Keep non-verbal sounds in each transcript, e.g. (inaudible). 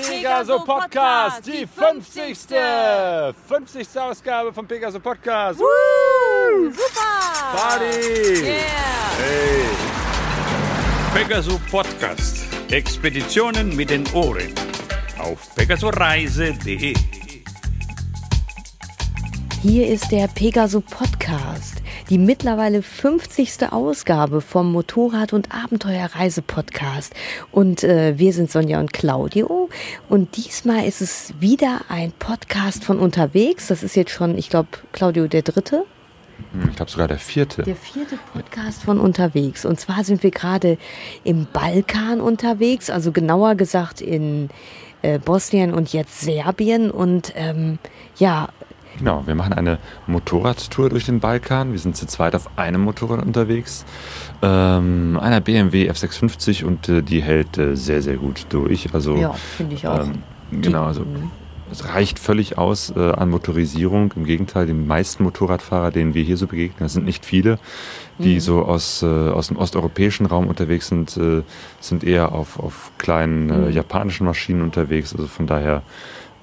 Pegaso Podcast, die 50. 50. Ausgabe vom Pegaso Podcast. Woo, super! Party! Yeah! Hey. Pegaso Podcast. Expeditionen mit den Ohren. Auf pegasoreise.de. Hier ist der Pegaso Podcast, die mittlerweile 50. Ausgabe vom Motorrad- und Abenteuerreise-Podcast. Und äh, wir sind Sonja und Claudio. Und diesmal ist es wieder ein Podcast von unterwegs. Das ist jetzt schon, ich glaube, Claudio der dritte. Hm, Ich glaube sogar der vierte. Der vierte Podcast von unterwegs. Und zwar sind wir gerade im Balkan unterwegs, also genauer gesagt in äh, Bosnien und jetzt Serbien. Und ähm, ja, Genau, wir machen eine Motorradtour durch den Balkan. Wir sind zu zweit auf einem Motorrad unterwegs. Ähm, einer BMW F650 und äh, die hält äh, sehr, sehr gut durch. Also, ja, finde ich auch. ähm, genau, also es reicht völlig aus äh, an Motorisierung. Im Gegenteil, die meisten Motorradfahrer, denen wir hier so begegnen, das sind nicht viele, die so aus, äh, aus dem osteuropäischen Raum unterwegs sind, äh, sind eher auf, auf kleinen äh, japanischen Maschinen unterwegs. Also von daher,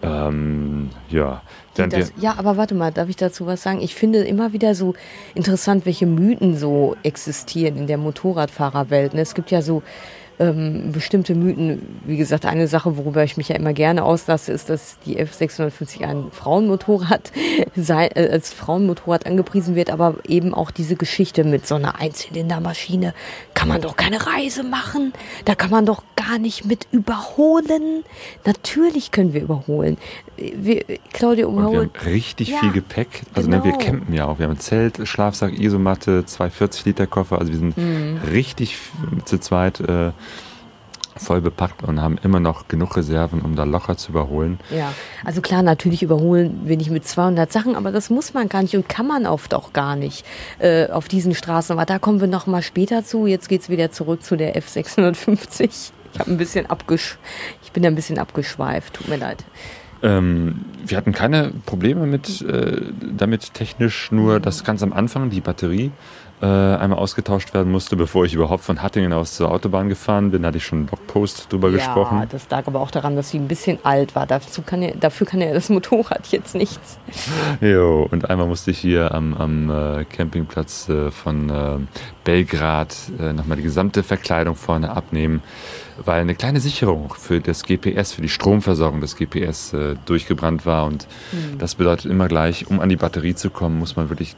ähm, ja. Wir, Das, ja, aber warte mal, darf ich dazu was sagen? Ich finde immer wieder so interessant, welche Mythen so existieren in der Motorradfahrerwelt. ne? Es gibt ja so ähm, bestimmte Mythen. Wie gesagt, eine Sache, worüber ich mich ja immer gerne auslasse, ist, dass die F650 ein Frauenmotorrad (laughs) sei, äh, als Frauenmotorrad angepriesen wird, aber eben auch diese Geschichte mit so einer Einzylindermaschine kann man doch keine Reise machen. Da kann man doch gar nicht mit überholen. Natürlich können wir überholen. Wir, Claudia und wir überholt. haben richtig Ja, viel Gepäck. Also ne, wir genau. campen ja auch. Wir haben ein Zelt, Schlafsack, Isomatte, zwei 40 Liter Koffer. Also wir sind Mhm. richtig zu zweit äh, voll bepackt und haben immer noch genug Reserven, um da locker zu überholen. Ja, also klar, natürlich überholen wir nicht mit 200 Sachen, aber das muss man gar nicht und kann man oft auch gar nicht äh, auf diesen Straßen. Aber da kommen wir noch mal später zu. Jetzt geht's wieder zurück zu der F650. Ich habe ein bisschen abgesch ich bin da ein bisschen abgeschweift. Tut mir leid. Ähm, wir hatten keine Probleme mit, äh, damit technisch, nur dass ganz am Anfang die Batterie äh, einmal ausgetauscht werden musste, bevor ich überhaupt von Hattingen aus zur Autobahn gefahren bin, hatte ich schon einen Blogpost drüber Ja, gesprochen. das lag aber auch daran, dass sie ein bisschen alt war. Dazu kann ja, dafür kann ja das Motorrad jetzt nichts. Jo, und einmal musste ich hier am, am äh, Campingplatz äh, von äh, Belgrad äh, nochmal die gesamte Verkleidung vorne abnehmen, weil eine kleine Sicherung für das GPS, für die Stromversorgung des GPS äh, durchgebrannt war. Und das bedeutet immer gleich, um an die Batterie zu kommen, muss man wirklich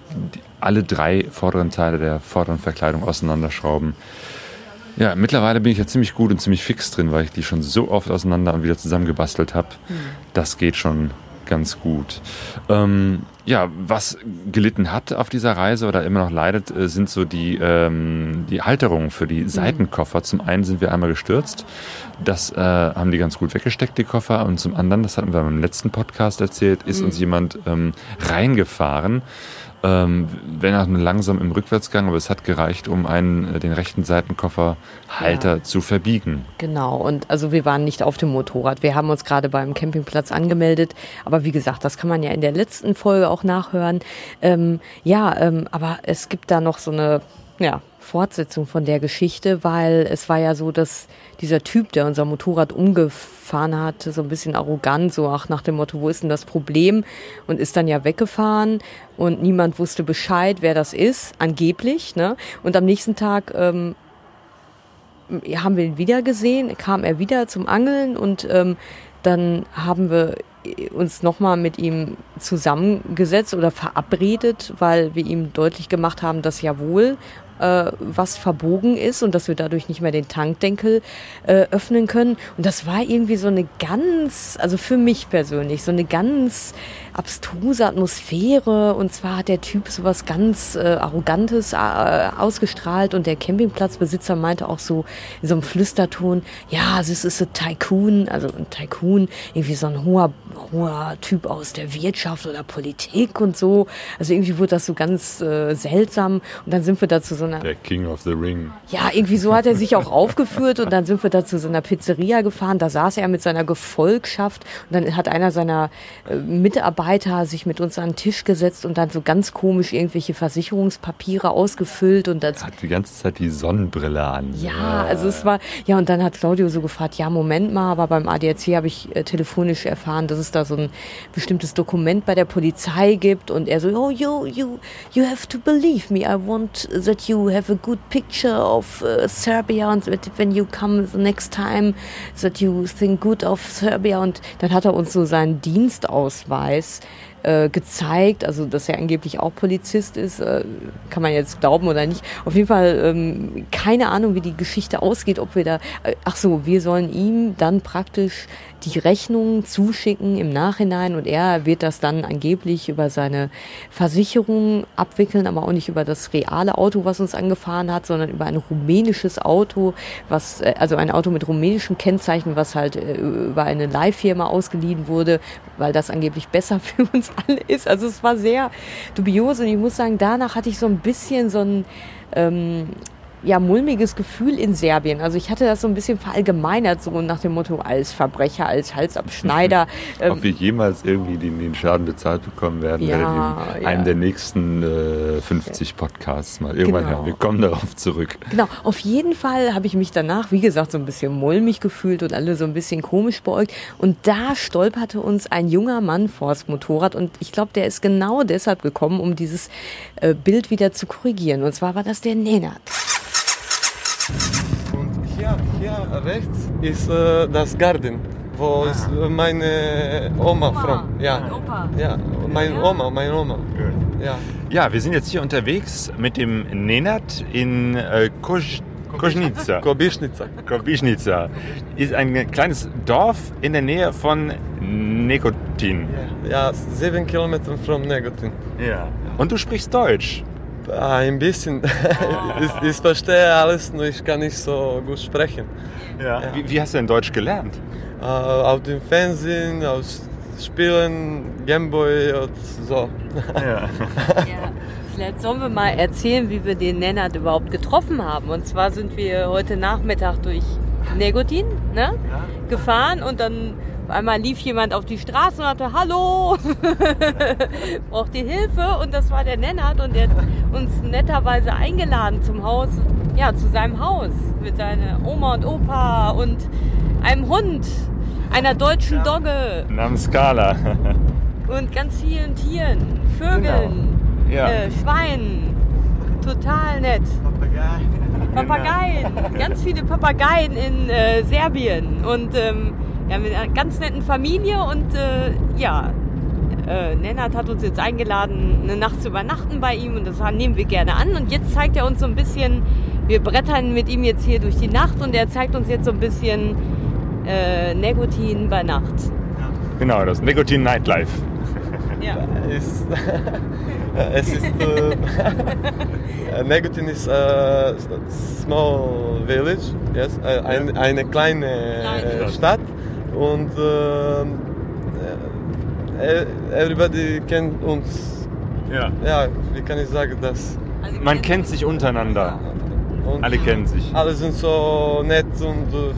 alle drei vorderen Teile der vorderen Verkleidung auseinanderschrauben. Ja, mittlerweile bin ich ja ziemlich gut und ziemlich fix drin, weil ich die schon so oft auseinander und wieder zusammengebastelt habe. Das geht schon ganz gut. Ähm, ja, was gelitten hat auf dieser Reise oder immer noch leidet, äh, sind so die, ähm, die Halterungen für die Seitenkoffer. Zum einen sind wir einmal gestürzt. Das äh, haben die ganz gut weggesteckt, die Koffer. Und zum anderen, das hatten wir beim letzten Podcast erzählt, ist uns jemand ähm, reingefahren. Ähm, wenn auch nur langsam im Rückwärtsgang, aber es hat gereicht, um einen, äh, den rechten Seitenkofferhalter zu verbiegen. Genau, und also wir waren nicht auf dem Motorrad. Wir haben uns gerade beim Campingplatz angemeldet. Aber wie gesagt, das kann man ja in der letzten Folge auch nachhören. Ähm, ja, ähm, aber es gibt da noch so eine ja, Fortsetzung von der Geschichte, weil es war ja so, dass dieser Typ, der unser Motorrad umgefahren hat, so ein bisschen arrogant, so auch nach dem Motto, wo ist denn das Problem? Und ist dann ja weggefahren und niemand wusste Bescheid, wer das ist, angeblich. Ne? Und am nächsten Tag ähm, haben wir ihn wieder gesehen, kam er wieder zum Angeln und ähm, dann haben wir uns nochmal mit ihm zusammengesetzt oder verabredet, weil wir ihm deutlich gemacht haben, dass ja wohl äh, was verbogen ist und dass wir dadurch nicht mehr den Tankdenkel äh, öffnen können. Und das war irgendwie so eine ganz, also für mich persönlich, so eine ganz abstruse Atmosphäre. Und zwar hat der Typ so was ganz äh, Arrogantes äh, ausgestrahlt und der Campingplatzbesitzer meinte auch so in so einem Flüsterton, ja, this is a Tycoon, also ein Tycoon, irgendwie so ein hoher, hoher Typ aus der Wirtschaft oder Politik und so. Also irgendwie wurde das so ganz äh, seltsam. Und dann sind wir da zu so einer. Der King of the Ring. Ja, irgendwie so hat er sich auch aufgeführt und dann sind wir da zu so einer Pizzeria gefahren. Da saß er mit seiner Gefolgschaft und dann hat einer seiner äh, Mitarbeiter sich mit uns an den Tisch gesetzt und dann so ganz komisch irgendwelche Versicherungspapiere ausgefüllt und das Hat die ganze Zeit die Sonnenbrille an. ja, also es war, ja, und dann hat Claudio so gefragt, ja, Moment mal, aber beim ADAC habe ich äh, telefonisch erfahren, dass es da so ein bestimmtes Dokument bei der Polizei gibt und er so, oh, you, you, you have to believe me, I want that you have a good picture of uh, Serbia and that when you come the next time, that you think good of Serbia und dann hat er uns so seinen Dienstausweis äh, gezeigt, also dass er angeblich auch Polizist ist, äh, kann man jetzt glauben oder nicht. Auf jeden Fall ähm, keine Ahnung, wie die Geschichte ausgeht, ob wir da, äh, ach so, wir sollen ihm dann praktisch die Rechnung zuschicken im Nachhinein und er wird das dann angeblich über seine Versicherung abwickeln, aber auch nicht über das reale Auto, was uns angefahren hat, sondern über ein rumänisches Auto, was äh, also ein Auto mit rumänischem Kennzeichen, was halt äh, über eine Leihfirma ausgeliehen wurde, weil das angeblich besser (laughs) für uns alle ist. Also es war sehr dubios und ich muss sagen, danach hatte ich so ein bisschen so ein ähm, ja, mulmiges Gefühl in Serbien. Also ich hatte das so ein bisschen verallgemeinert, so nach dem Motto, als Verbrecher, als Halsabschneider. (laughs) ähm, Ob wir jemals irgendwie den, den Schaden bezahlt bekommen werden, Ja, werden in ja. einem der nächsten äh, 50 Podcasts mal. Irgendwann, Genau. ja, wir kommen darauf zurück. Genau, auf jeden Fall habe ich mich danach, wie gesagt, so ein bisschen mulmig gefühlt und alle so ein bisschen komisch beäugt. Und da stolperte uns ein junger Mann vors Motorrad und ich glaube, der ist genau deshalb gekommen, um dieses äh, Bild wieder zu korrigieren. Und zwar war das der Nenad. Und hier, hier rechts ist äh, das Garten, wo äh, meine Oma, Oma, from. Ja, dein Opa. ja, meine Ja? Oma, meine Oma. Ja. Ja, wir sind jetzt hier unterwegs mit dem Nenad in äh, Kož, Kožnica. Kobischnica. Kobischnica. Ist ein kleines Dorf in der Nähe von Nekotin. Ja, sieben Kilometer von Negotin. Ja. Und du sprichst Deutsch. Ah, Ein bisschen. (laughs) ich, ich verstehe alles, nur ich kann nicht so gut sprechen. Ja. Wie, wie hast du denn Deutsch gelernt? Äh, auf dem Fernsehen, aus Spielen, Gameboy und so. Ja. (laughs) Ja, vielleicht sollen wir mal erzählen, wie wir den Nenad überhaupt getroffen haben. Und zwar sind wir heute Nachmittag durch Negotin ne, gefahren und dann einmal lief jemand auf die Straße und sagte, hallo, (laughs) braucht ihr Hilfe? Und das war der Nenad und der hat uns netterweise eingeladen zum Haus, ja, zu seinem Haus mit seiner Oma und Opa und einem Hund, einer deutschen Dogge Namens Skala. (laughs) und ganz vielen Tieren, Vögeln, Genau. Ja. äh, Schweinen. Total nett. Papageien, ganz viele Papageien in äh, Serbien und ähm, ja, mit einer ganz netten Familie und äh, ja, äh, Nennert hat uns jetzt eingeladen, eine Nacht zu übernachten bei ihm und das nehmen wir gerne an und jetzt zeigt er uns so ein bisschen, wir brettern mit ihm jetzt hier durch die Nacht und er zeigt uns jetzt so ein bisschen äh, Negotin bei Nacht. Genau, das Nekotin Nightlife. Ja. (laughs) ist, (laughs) es ist äh, (laughs) Negotin ist a small village, yes, äh, ein, eine kleine Kleine Stadt und äh, everybody kennt uns. Ja. Ja, wie kann ich sagen das? Also Man kennt sich untereinander. Und Alle kennen sich. alle sind so nett und äh,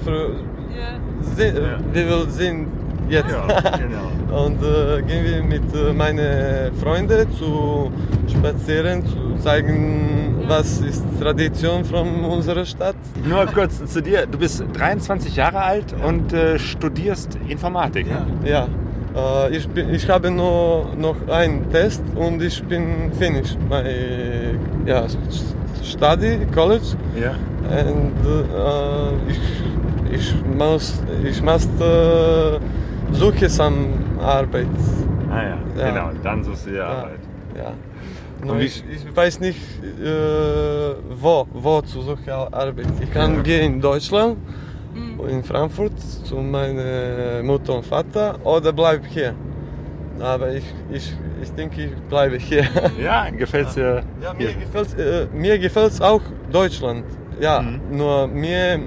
Ja. wir will jetzt. genau. Und äh, gehen wir mit äh, meinen Freunden zu spazieren, zu zeigen, was ist Tradition von unserer Stadt. Nur kurz zu dir. Du bist 23 Jahre alt und äh, studierst Informatik. Ja, äh, ich, bin, ich habe nur noch einen Test und ich bin finished. My ja, study, college. Ja. Und äh, ich, ich muss, ich muss äh, suche some Arbeit. Ah ja, Ja. genau. Dann suchst du dir Ja. Arbeit. Ja. Nur ich, ich weiß nicht, äh, wo, wo zu suchen Arbeit. Ich kann gehen in Deutschland, in Frankfurt zu meiner Mutter und Vater oder bleib hier. Aber ich, ich, ich denke, ich bleibe hier. (laughs) Ja, gefällt's dir? Ja, mir gefällt äh, mir gefällt's auch Deutschland. Ja, Mhm. nur mir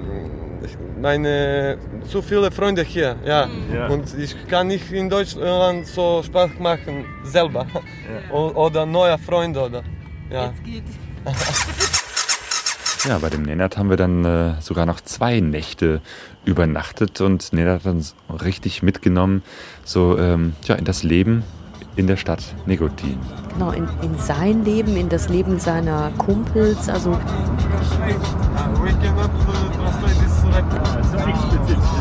meine zu viele Freunde hier. Ja. Ja. und ich kann nicht in Deutschland so Spaß machen selber O oder neue Freunde oder. Ja. (laughs) Ja, bei dem Nenad haben wir dann äh, sogar noch zwei Nächte übernachtet und Nenad hat uns richtig mitgenommen, so ähm, ja, in das Leben in der Stadt Negotin. Genau, in, in sein Leben, in das Leben seiner Kumpels. Also We cannot uh, translate this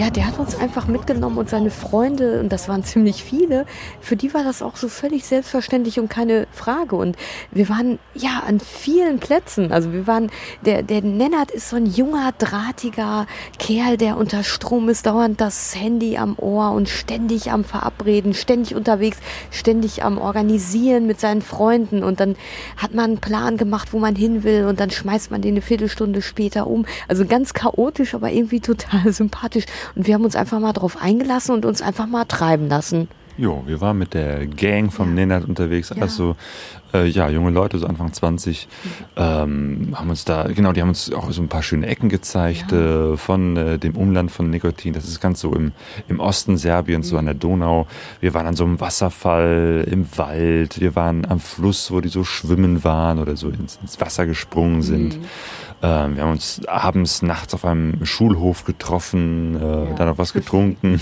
ja, der hat uns einfach mitgenommen und seine Freunde, und das waren ziemlich viele, für die war das auch so völlig selbstverständlich und keine Frage. Und wir waren ja an vielen Plätzen. Also wir waren, der, der Nennert ist so ein junger, drahtiger Kerl, der unter Strom ist, dauernd das Handy am Ohr und ständig am Verabreden, ständig unterwegs, ständig am Organisieren mit seinen Freunden. Und dann hat man einen Plan gemacht, wo man hin will, und dann schmeißt man den eine Viertelstunde später um. Also ganz chaotisch, aber irgendwie total (laughs) sympathisch. Und wir haben uns einfach mal drauf eingelassen und uns einfach mal treiben lassen. Jo, wir waren mit der Gang vom Ja. Nenad unterwegs, Ja. also äh, ja, junge Leute, so Anfang 20, ähm, haben uns da, genau, die haben uns auch so ein paar schöne Ecken gezeigt Ja. äh, von äh, dem Umland von Nikotin. Das ist ganz so im, im Osten Serbiens, so an der Donau. Wir waren an so einem Wasserfall im Wald, wir waren am Fluss, wo die so schwimmen waren oder so ins, ins Wasser gesprungen sind. Ähm, wir haben uns abends, nachts auf einem Schulhof getroffen, äh, Ja. dann noch was getrunken.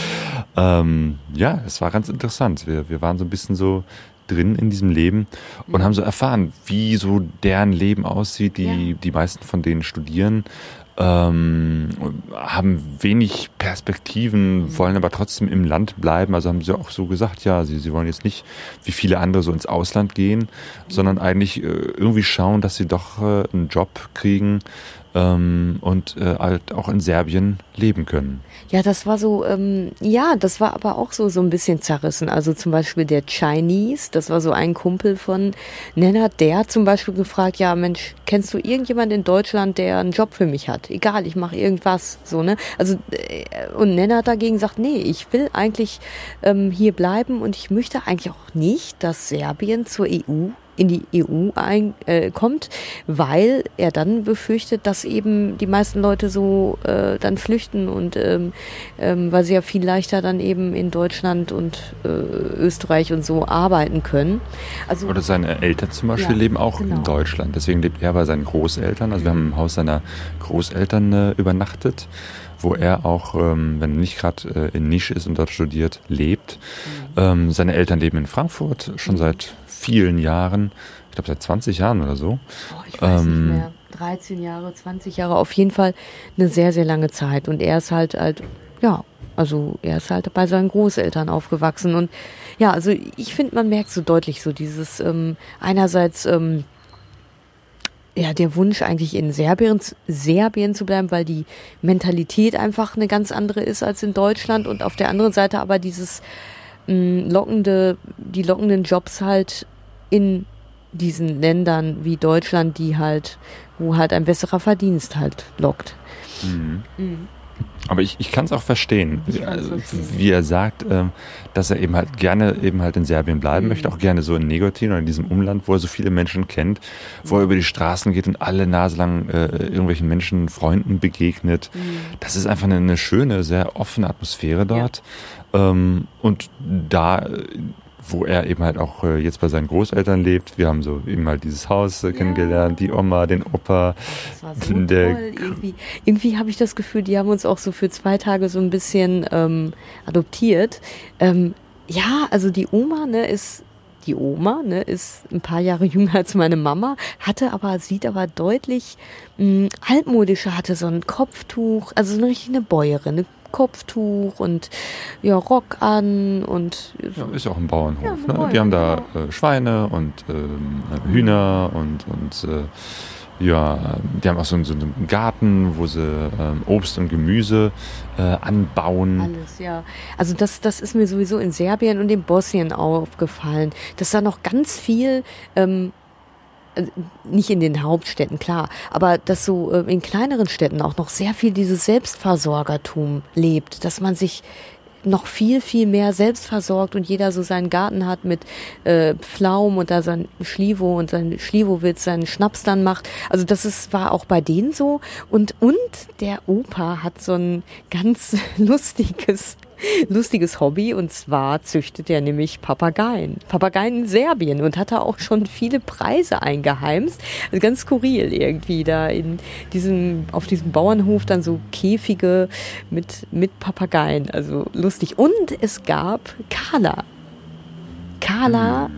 (laughs) ähm, ja, es war ganz interessant. Wir, wir waren so ein bisschen so drin in diesem Leben und haben so erfahren, wie so deren Leben aussieht. Die, Ja. die meisten von denen studieren, ähm, haben wenig Perspektiven, wollen aber trotzdem im Land bleiben. Also haben sie auch so gesagt, ja, sie, sie wollen jetzt nicht wie viele andere so ins Ausland gehen, sondern eigentlich äh, irgendwie schauen, dass sie doch äh, einen Job kriegen ähm, und äh, halt auch in Serbien leben können. Ja, das war so, ähm, ja, das war aber auch so, so ein bisschen zerrissen. Also zum Beispiel der Chinese, das war so ein Kumpel von Nennert, der hat zum Beispiel gefragt, ja Mensch, kennst du irgendjemand in Deutschland, der einen Job für mich hat? Egal, ich mache irgendwas, so, ne? Also, äh, und Nennert dagegen sagt, nee, ich will eigentlich ähm, hier bleiben und ich möchte eigentlich auch nicht, dass Serbien zur EU in die EU ein, äh, kommt, weil er dann befürchtet, dass eben die meisten Leute so äh, dann flüchten und ähm, ähm, weil sie ja viel leichter dann eben in Deutschland und äh, Österreich und so arbeiten können. Also Oder seine Eltern zum Beispiel Ja, leben auch genau. in Deutschland. Deswegen lebt er bei seinen Großeltern. Also wir haben im Haus seiner Großeltern äh, übernachtet, wo er auch, ähm, wenn er nicht gerade äh, in Nisch ist und dort studiert, lebt. Mhm. Ähm, seine Eltern leben in Frankfurt schon seit vielen Jahren. Ich glaube seit 20 Jahren oder so. Oh, ich weiß Ähm, nicht mehr. 13 Jahre, 20 Jahre, auf jeden Fall eine sehr, sehr lange Zeit. Und er ist halt halt, ja, also er ist halt bei seinen Großeltern aufgewachsen. Und ja, also ich finde, man merkt so deutlich so dieses ähm, einerseits ähm, ja, der Wunsch eigentlich in Serbien, Serbien zu bleiben, weil die Mentalität einfach eine ganz andere ist als in Deutschland und auf der anderen Seite aber dieses mh, lockende, die lockenden Jobs halt in diesen Ländern wie Deutschland, die halt, wo halt ein besserer Verdienst halt lockt. Aber ich, ich kann es auch verstehen, Also, verstehen. wie er sagt, ähm, dass er eben halt gerne eben halt in Serbien bleiben Mhm. möchte, auch gerne so in Negotin oder in diesem Umland, wo er so viele Menschen kennt, wo Mhm. er über die Straßen geht und alle Nase lang äh, irgendwelchen Menschen, Freunden begegnet. Mhm. Das ist einfach eine, eine schöne, sehr offene Atmosphäre dort. Ähm, und da, wo er eben halt auch äh, jetzt bei seinen Großeltern lebt, wir haben so eben halt dieses Haus äh, kennengelernt, die Oma, den Opa. Das war so toll. Irgendwie, irgendwie habe ich das Gefühl, die haben uns auch so für zwei Tage so ein bisschen ähm, adoptiert. Ähm, ja, also die Oma, ne, ist die Oma, ne, ist ein paar Jahre (laughs) jünger als meine Mama, hatte aber, sieht aber deutlich mh, altmodischer, hatte so ein Kopftuch, also so eine richtige Bäuerin, ne, Kopftuch und ja, Rock an und Ja, ist ja auch ein Bauernhof. Ja, ne? Die haben da genau. äh, Schweine und ähm, Hühner und, und äh, ja, die haben auch so, einen- so einen Garten, wo sie ähm, Obst und Gemüse äh, anbauen. Alles, ja. Also das, das ist mir sowieso in Serbien und in Bosnien aufgefallen, dass da noch ganz viel, ähm, nicht in den Hauptstädten, klar, aber dass so äh, in kleineren Städten auch noch sehr viel dieses Selbstversorgertum lebt, dass man sich noch viel, viel mehr selbstversorgt und jeder so seinen Garten hat mit äh, Pflaum und da sein Schlivo und sein Schliwowitz seinen Schnaps dann macht. Also das ist, war auch bei denen so. Und, und der Opa hat so ein ganz (laughs) lustiges (laughs) lustiges Hobby und zwar züchtet er nämlich Papageien. Papageien in Serbien und hat da auch schon viele Preise eingeheimst. Also ganz skurril irgendwie da in diesem, auf diesem Bauernhof dann so Käfige mit, mit Papageien. Also lustig. Und es gab Carla. Carla.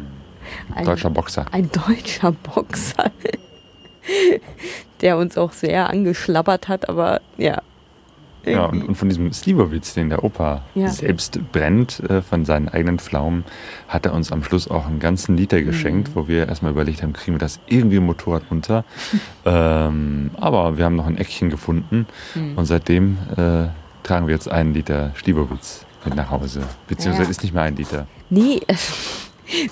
Ein deutscher Boxer. Ein deutscher Boxer. (laughs) der uns auch sehr angeschlappert hat, aber ja, ja, und, und, von diesem Slivovitz, den der Opa ja. selbst brennt, äh, von seinen eigenen Pflaumen, hat er uns am Schluss auch einen ganzen Liter mhm. geschenkt, mhm. wo wir erstmal überlegt haben, kriegen wir das irgendwie im Motorrad runter. (laughs) ähm, aber wir haben noch ein Eckchen gefunden mhm. und seitdem äh, tragen wir jetzt einen Liter Slivovitz mit nach Hause. Beziehungsweise ja. ist nicht mehr ein Liter. Nee,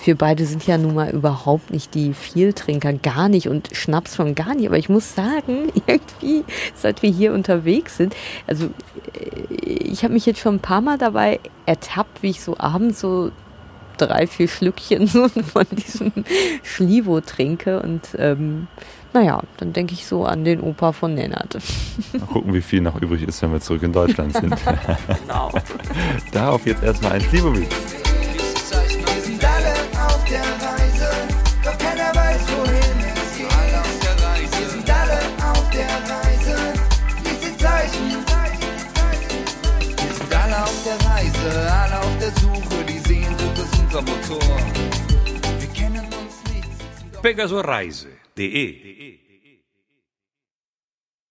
wir beide sind ja nun mal überhaupt nicht die Vieltrinker, gar nicht und Schnaps schon gar nicht. Aber ich muss sagen, (laughs) irgendwie, seit wir hier unterwegs sind, also äh, ich habe mich jetzt schon ein paar Mal dabei ertappt, wie ich so abends so drei, vier Schlückchen (laughs) von diesem Schlivo trinke und ähm, naja, dann denke ich so an den Opa von Nennert. (laughs) Mal gucken, wie viel noch übrig ist, wenn wir zurück in Deutschland sind. genau. Darauf jetzt erstmal ein Slivovitz. Sehnsucht ist unser